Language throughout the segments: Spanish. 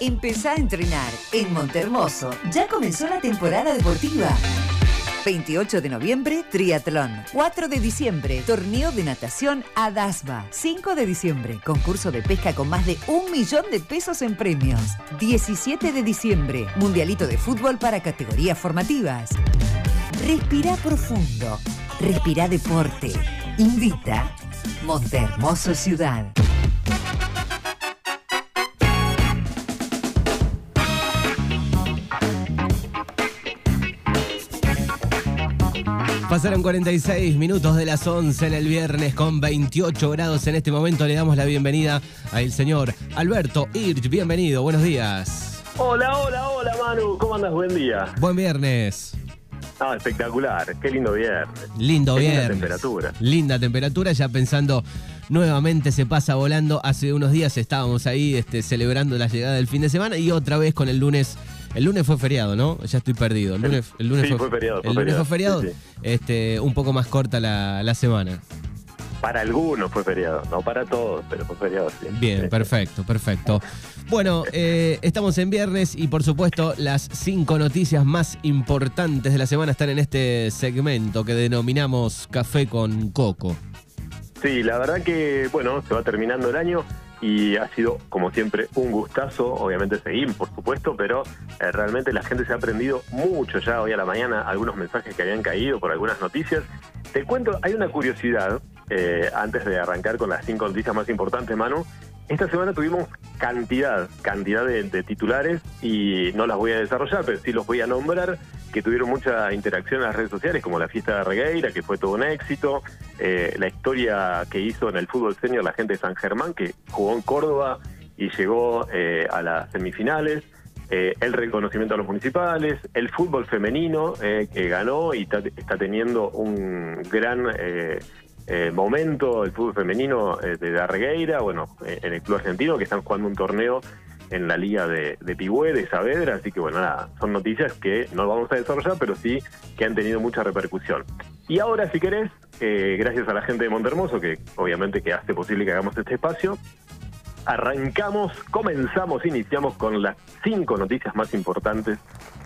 Empezá a entrenar. En Montermoso ya comenzó la temporada deportiva. 28 de noviembre, triatlón. 4 de diciembre, torneo de natación Adasba. 5 de diciembre, concurso de pesca con más de un millón de pesos en premios. 17 de diciembre, mundialito de fútbol para categorías formativas. Respira profundo. Respira deporte. Invita. Montermoso Ciudad. Pasaron 46 minutos de las 11 en el viernes con 28 grados. En este momento le damos la bienvenida al señor Alberto Irch. Bienvenido, buenos días. Hola, hola, hola Manu, ¿cómo andas? Buen día. Buen viernes. Ah, espectacular, qué lindo viernes. Lindo Qué viernes. linda temperatura. Linda temperatura, ya pensando nuevamente se pasa volando. Hace unos días estábamos ahí este, celebrando la llegada del fin de semana y otra vez con el lunes. El lunes fue feriado, ¿no? Ya estoy perdido. El lunes, el lunes Sí, fue feriado, fue el lunes feriado, fue feriado. sí, sí. Este, un poco más corta la, la semana. Para algunos fue feriado, no para todos, pero fue feriado sí. Bien, perfecto, perfecto. Bueno, eh, estamos en viernes y por supuesto las cinco noticias más importantes de la semana están en este segmento que denominamos Café con Coco. Sí, la verdad que, bueno, se va terminando el año y ha sido, como siempre, un gustazo. Obviamente seguimos, por supuesto, pero eh, realmente la gente se ha aprendido mucho ya hoy a la mañana, algunos mensajes que habían caído por algunas noticias. Te cuento, hay una curiosidad, eh, antes de arrancar con las cinco noticias más importantes, Manu. Esta semana tuvimos cantidad, cantidad de, de titulares y no las voy a desarrollar, pero sí los voy a nombrar, que tuvieron mucha interacción en las redes sociales, como la fiesta de Regueira, que fue todo un éxito, eh, la historia que hizo en el fútbol senior la gente de San Germán, que jugó en Córdoba y llegó eh, a las semifinales, eh, el reconocimiento a los municipales, el fútbol femenino eh, que ganó y ta- está teniendo un gran eh, eh, momento el fútbol femenino de Darregueira, bueno, eh, en el club argentino que están jugando un torneo en la liga de, de Pigüé, de Saavedra, así que bueno, nada, son noticias que no vamos a desarrollar, pero sí que han tenido mucha repercusión. Y ahora, si querés, eh, gracias a la gente de Montermoso, que obviamente que hace posible que hagamos este espacio, arrancamos, comenzamos, iniciamos con las cinco noticias más importantes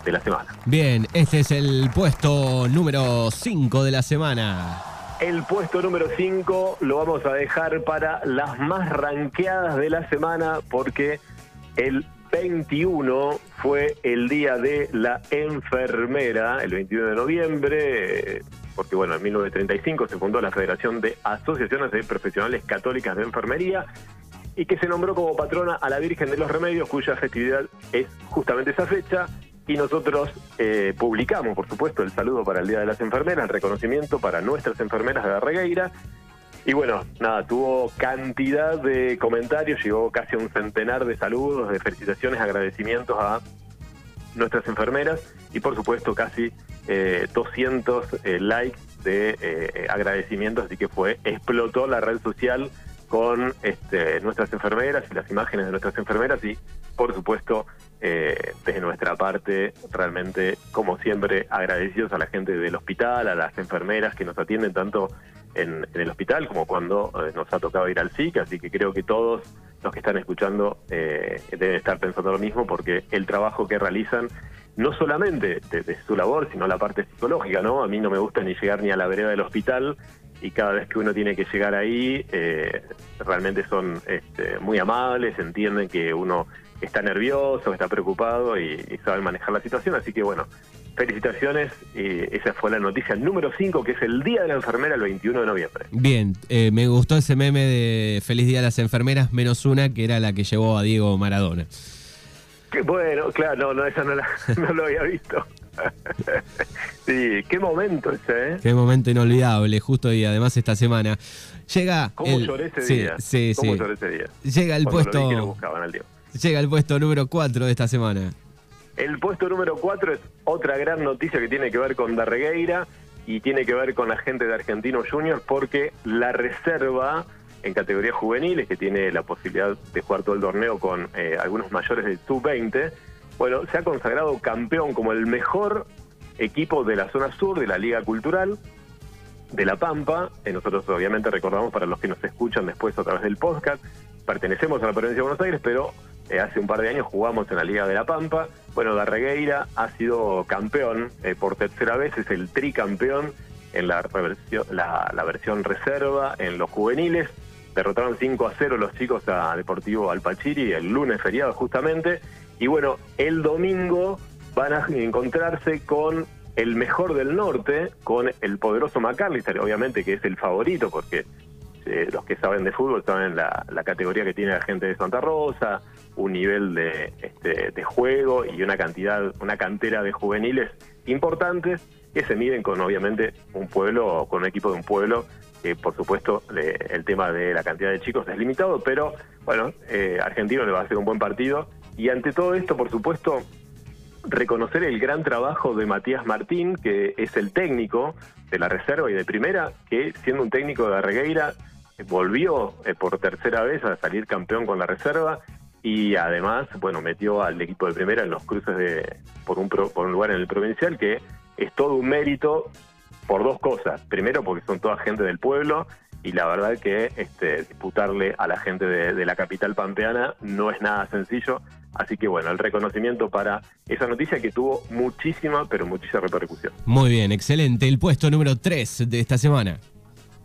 de la semana. Bien, este es el puesto número 5 de la semana. El puesto número 5 lo vamos a dejar para las más ranqueadas de la semana porque el 21 fue el día de la enfermera, el 21 de noviembre, porque bueno, en 1935 se fundó la Federación de Asociaciones de Profesionales Católicas de Enfermería y que se nombró como patrona a la Virgen de los Remedios, cuya festividad es justamente esa fecha. Y nosotros eh, publicamos, por supuesto, el saludo para el Día de las Enfermeras, el reconocimiento para nuestras enfermeras de la Regueira. Y bueno, nada, tuvo cantidad de comentarios, llegó casi un centenar de saludos, de felicitaciones, agradecimientos a nuestras enfermeras y por supuesto casi eh, 200 eh, likes de eh, agradecimientos, así que fue, explotó la red social con este, nuestras enfermeras y las imágenes de nuestras enfermeras y por supuesto eh, desde nuestra parte realmente como siempre agradecidos a la gente del hospital, a las enfermeras que nos atienden tanto en, en el hospital como cuando eh, nos ha tocado ir al SIC, así que creo que todos los que están escuchando eh, deben estar pensando lo mismo porque el trabajo que realizan no solamente de, su labor, sino la parte psicológica, ¿no? A mí no me gusta ni llegar ni a la vereda del hospital y cada vez que uno tiene que llegar ahí, eh, realmente son este, muy amables, entienden que uno está nervioso, está preocupado y, y saben manejar la situación, así que bueno, felicitaciones, y esa fue la noticia número 5, que es el Día de la Enfermera el 21 de noviembre. Bien, eh, me gustó ese meme de Feliz Día a las Enfermeras, menos una que era la que llevó a Diego Maradona. Qué bueno, claro, no, no, esa no, la, no lo había visto. sí, qué momento ese, ¿eh? Qué momento inolvidable, justo y además esta semana. Llega ¿Cómo el, lloré ese sí, día? Sí, ¿Cómo sí. lloré ese día? Llega el Cuando lo vi puesto que lo buscaban al llega el puesto número 4 de esta semana. El puesto número 4 es otra gran noticia que tiene que ver con Darregueira y tiene que ver con la gente de Argentinos Juniors porque la reserva en categorías juveniles, que tiene la posibilidad de jugar todo el torneo con eh, algunos mayores de sub-20, bueno, se ha consagrado campeón como el mejor equipo de la zona sur de la Liga Cultural de La Pampa. Eh, nosotros obviamente recordamos para los que nos escuchan después a través del podcast, pertenecemos a la provincia de Buenos Aires, pero eh, hace un par de años jugamos en la Liga de la Pampa. Bueno, Darregueira ha sido campeón eh, por tercera vez, es el tricampeón en la, la, versión reserva en los juveniles. Derrotaron 5 a 0 los chicos a Deportivo Alpachiri el lunes feriado justamente. Y bueno, el domingo van a encontrarse con el mejor del norte, con el poderoso McAllister, obviamente que es el favorito, porque eh, los que saben de fútbol saben la, la, categoría que tiene la gente de Santa Rosa, un nivel de, este, de juego y una cantidad, una cantera de juveniles importantes que se miden con obviamente un pueblo, con un equipo de un pueblo, que por supuesto el tema de la cantidad de chicos es limitado, pero bueno, eh, Argentino le va a hacer un buen partido. Y ante todo esto, por supuesto, reconocer el gran trabajo de Matías Martín, que es el técnico de la reserva y de primera, que siendo un técnico de Arregueira, volvió eh, por tercera vez a salir campeón con la reserva y además, bueno, metió al equipo de primera en los cruces de por un, por un lugar en el provincial, que es todo un mérito por dos cosas. Primero, porque son toda gente del pueblo y la verdad que este, disputarle a la gente de, la capital pampeana no es nada sencillo. Así que bueno, el reconocimiento para esa noticia que tuvo muchísima, pero muchísima repercusión. Muy bien, excelente. El puesto número 3 de esta semana.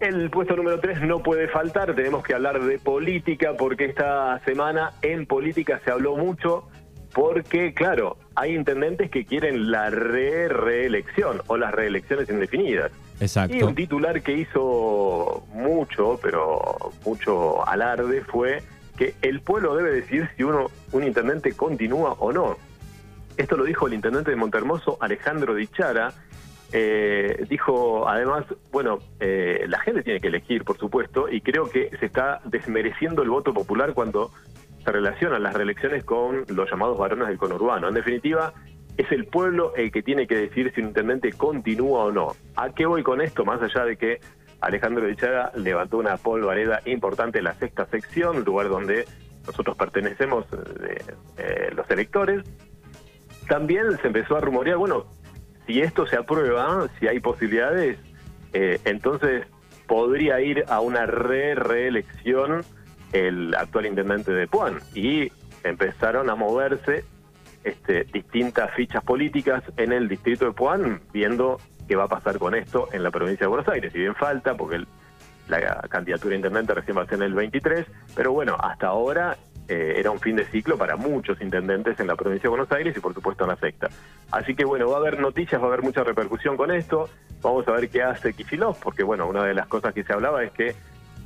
El puesto número 3 no puede faltar, tenemos que hablar de política porque esta semana en política se habló mucho porque, claro, hay intendentes que quieren la re reelección o las reelecciones indefinidas. Exacto. Y un titular que hizo mucho, pero mucho alarde fue que el pueblo debe decidir si uno un intendente continúa o no. Esto lo dijo el intendente de Montermoso, Alejandro Dichara, eh, dijo además, bueno, eh, la gente tiene que elegir, por supuesto, y creo que se está desmereciendo el voto popular cuando se relacionan las reelecciones con los llamados varones del conurbano. En definitiva, es el pueblo el que tiene que decidir si un intendente continúa o no. ¿A qué voy con esto? Más allá de que Alejandro Dichaga levantó una polvareda importante en la sexta sección, lugar donde nosotros pertenecemos, eh, los electores, también se empezó a rumorear, bueno, si esto se aprueba, si hay posibilidades, eh, entonces podría ir a una re reelección el actual intendente de Puan y empezaron a moverse este, distintas fichas políticas en el distrito de Puan viendo qué va a pasar con esto en la provincia de Buenos Aires. Si bien falta, porque la candidatura intendente recién va a ser en el 23, pero bueno, hasta ahora eh, era un fin de ciclo para muchos intendentes en la provincia de Buenos Aires y por supuesto en la secta. Así que bueno, va a haber noticias, va a haber mucha repercusión con esto. Vamos a ver qué hace Kisilov, porque bueno, una de las cosas que se hablaba es que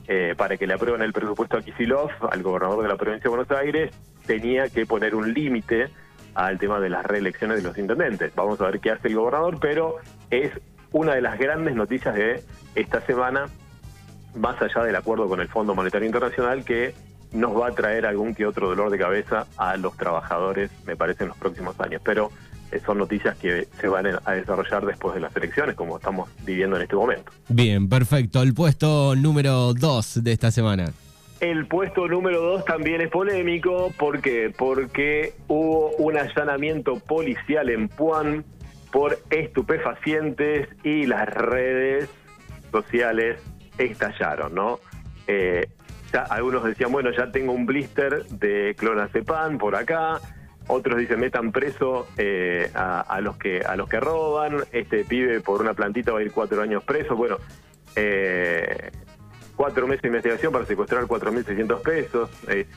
eh, para que le aprueben el presupuesto a Kisilov, al gobernador de la provincia de Buenos Aires, tenía que poner un límite al tema de las reelecciones de los intendentes. Vamos a ver qué hace el gobernador, pero es una de las grandes noticias de esta semana, más allá del acuerdo con el Fondo Monetario Internacional, que nos va a traer algún que otro dolor de cabeza a los trabajadores, me parece, en los próximos años. Pero eh, son noticias que se van a desarrollar después de las elecciones, como estamos viviendo en este momento. Bien, perfecto. El puesto número dos de esta semana. El puesto número dos también es polémico. ¿Por qué? Porque hubo un allanamiento policial en Puan por estupefacientes y las redes sociales estallaron, ¿no? Eh, algunos decían, bueno, ya tengo un blister de clonazepam por acá. Otros dicen, metan preso eh, a, los que a los que roban. Este pibe por una plantita va a ir cuatro años preso. Bueno, eh, cuatro meses de investigación para secuestrar 4.600 pesos,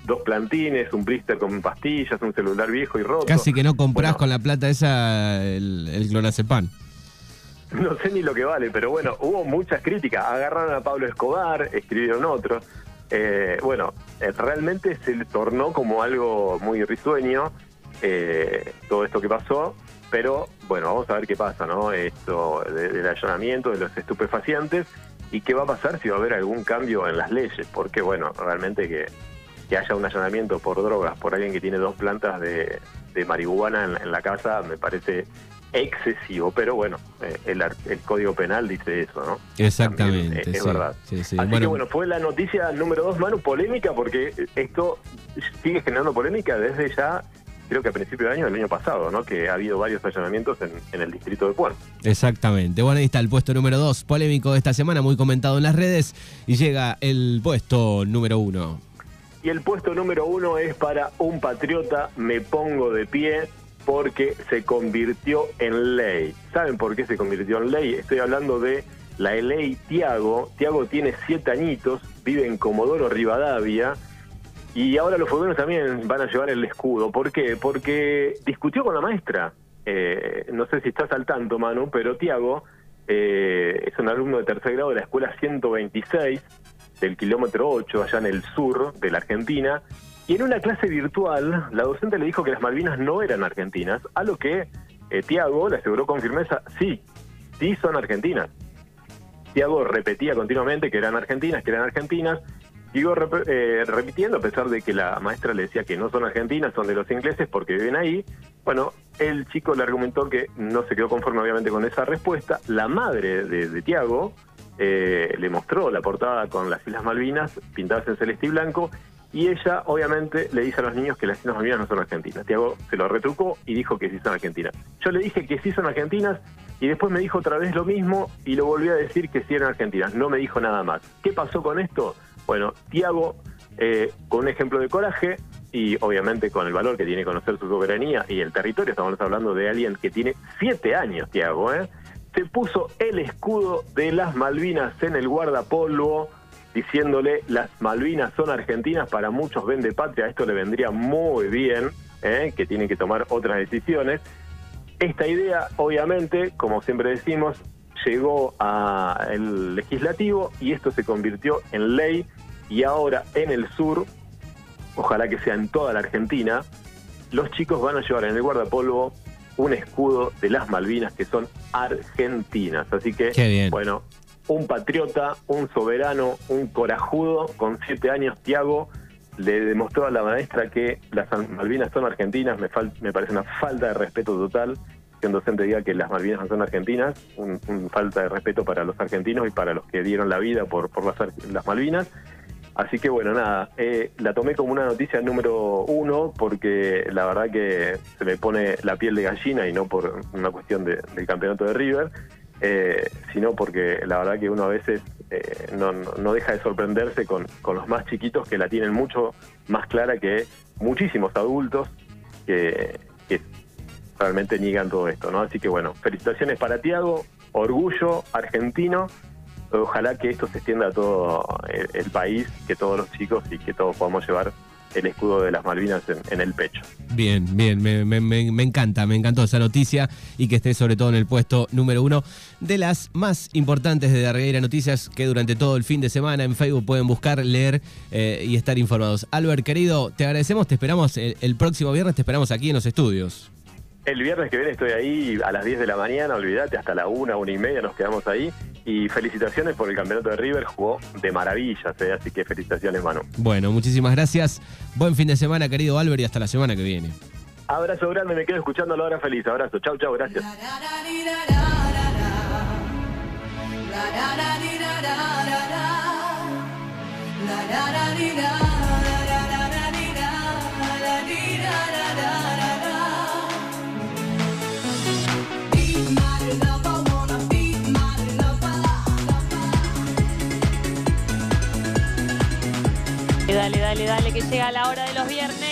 dos plantines, un blister con pastillas, un celular viejo y roto. Casi que no comprás con la plata esa el, el clonazepam. No sé ni lo que vale, pero bueno, hubo muchas críticas. Agarraron a Pablo Escobar, escribieron otros. Eh, bueno, eh, realmente se le tornó como algo muy risueño eh, todo esto que pasó, pero bueno, vamos a ver qué pasa, ¿no? Esto del allanamiento, de los estupefacientes, y qué va a pasar si va a haber algún cambio en las leyes, porque bueno, realmente que, que haya un allanamiento por drogas por alguien que tiene dos plantas de, marihuana en la casa me parece excesivo, pero bueno, eh, el, el, Código Penal dice eso, ¿no? Exactamente. es, verdad. Así que bueno, fue la noticia número dos, Manu, polémica, porque esto sigue generando polémica desde ya creo que a principio de año del año pasado, ¿no? Que ha habido varios allanamientos en, el distrito de Puerto. Exactamente. Bueno, ahí está el puesto número dos, polémico de esta semana, muy comentado en las redes, y llega el puesto número uno. Y el puesto número uno es para un patriota, me pongo de pie porque se convirtió en ley. ¿Saben por qué se convirtió en ley? Estoy hablando de la ley Tiago. Tiago tiene siete añitos, vive en Comodoro Rivadavia. Y ahora los futboleros también van a llevar el escudo. ¿Por qué? Porque discutió con la maestra. Eh, no sé si estás al tanto, Manu, pero Tiago eh, es un alumno de tercer grado de la escuela 126 del kilómetro 8, allá en el sur de la Argentina. Y en una clase virtual, la docente le dijo que las Malvinas no eran argentinas, a lo que eh, Tiago le aseguró con firmeza, sí, sí son argentinas. Tiago repetía continuamente que eran argentinas, que eran argentinas, Sigo eh, repitiendo, a pesar de que la maestra le decía que no son argentinas, son de los ingleses porque viven ahí. Bueno, el chico le argumentó que no se quedó conforme obviamente con esa respuesta. La madre de, Tiago eh, le mostró la portada con las Islas Malvinas pintadas en celeste y blanco y ella obviamente le dice a los niños que las Islas Malvinas no son argentinas. Tiago se lo retrucó y dijo que sí son argentinas. Yo le dije que sí son argentinas y después me dijo otra vez lo mismo y lo volví a decir que sí eran argentinas. No me dijo nada más. ¿Qué pasó con esto? Bueno, Tiago, eh, con un ejemplo de coraje y obviamente con el valor que tiene conocer su soberanía y el territorio, estamos hablando de alguien que tiene siete años, Tiago, ¿eh? se puso el escudo de las Malvinas en el guardapolvo, diciéndole las Malvinas son argentinas, para muchos vende patria, esto le vendría muy bien, ¿eh? que tienen que tomar otras decisiones. Esta idea, obviamente, como siempre decimos, llegó al legislativo y esto se convirtió en ley y ahora en el sur, ojalá que sea en toda la Argentina, los chicos van a llevar en el guardapolvo un escudo de las Malvinas que son argentinas. Así que, bueno, un patriota, un soberano, un corajudo, con siete años, Tiago, le demostró a la maestra que las Malvinas son argentinas, me, me parece una falta de respeto total que un docente diga que las Malvinas no son argentinas, un, falta de respeto para los argentinos y para los que dieron la vida por, por las, Malvinas. Así que bueno, nada, eh, la tomé como una noticia número uno porque la verdad que se me pone la piel de gallina y no por una cuestión del campeonato de River, eh, sino porque la verdad que uno a veces eh, no, no, deja de sorprenderse con, con los más chiquitos que la tienen mucho más clara que muchísimos adultos que, que realmente niegan todo esto, ¿no? Así que bueno, felicitaciones para Tiago, orgullo argentino. Ojalá que esto se extienda a todo el, país, que todos los chicos y que todos podamos llevar el escudo de las Malvinas en, el pecho. Bien, bien, me, encanta, me encantó esa noticia y que esté sobre todo en el puesto número uno de las más importantes de Darreira Noticias que durante todo el fin de semana en Facebook pueden buscar, leer eh, y estar informados. Albert, querido, te agradecemos, te esperamos el próximo viernes, te esperamos aquí en los estudios. El viernes que viene estoy ahí a las 10 de la mañana, olvídate, hasta la 1, 1 y media nos quedamos ahí. Y felicitaciones por el campeonato de River, jugó de maravilla, ¿eh? así que felicitaciones, Manu. Bueno, muchísimas gracias. Buen fin de semana, querido Álvaro, y hasta la semana que viene. Abrazo grande, me quedo escuchando la hora feliz. Abrazo, chau, chau, gracias. Dale, dale, que llega la hora de los viernes.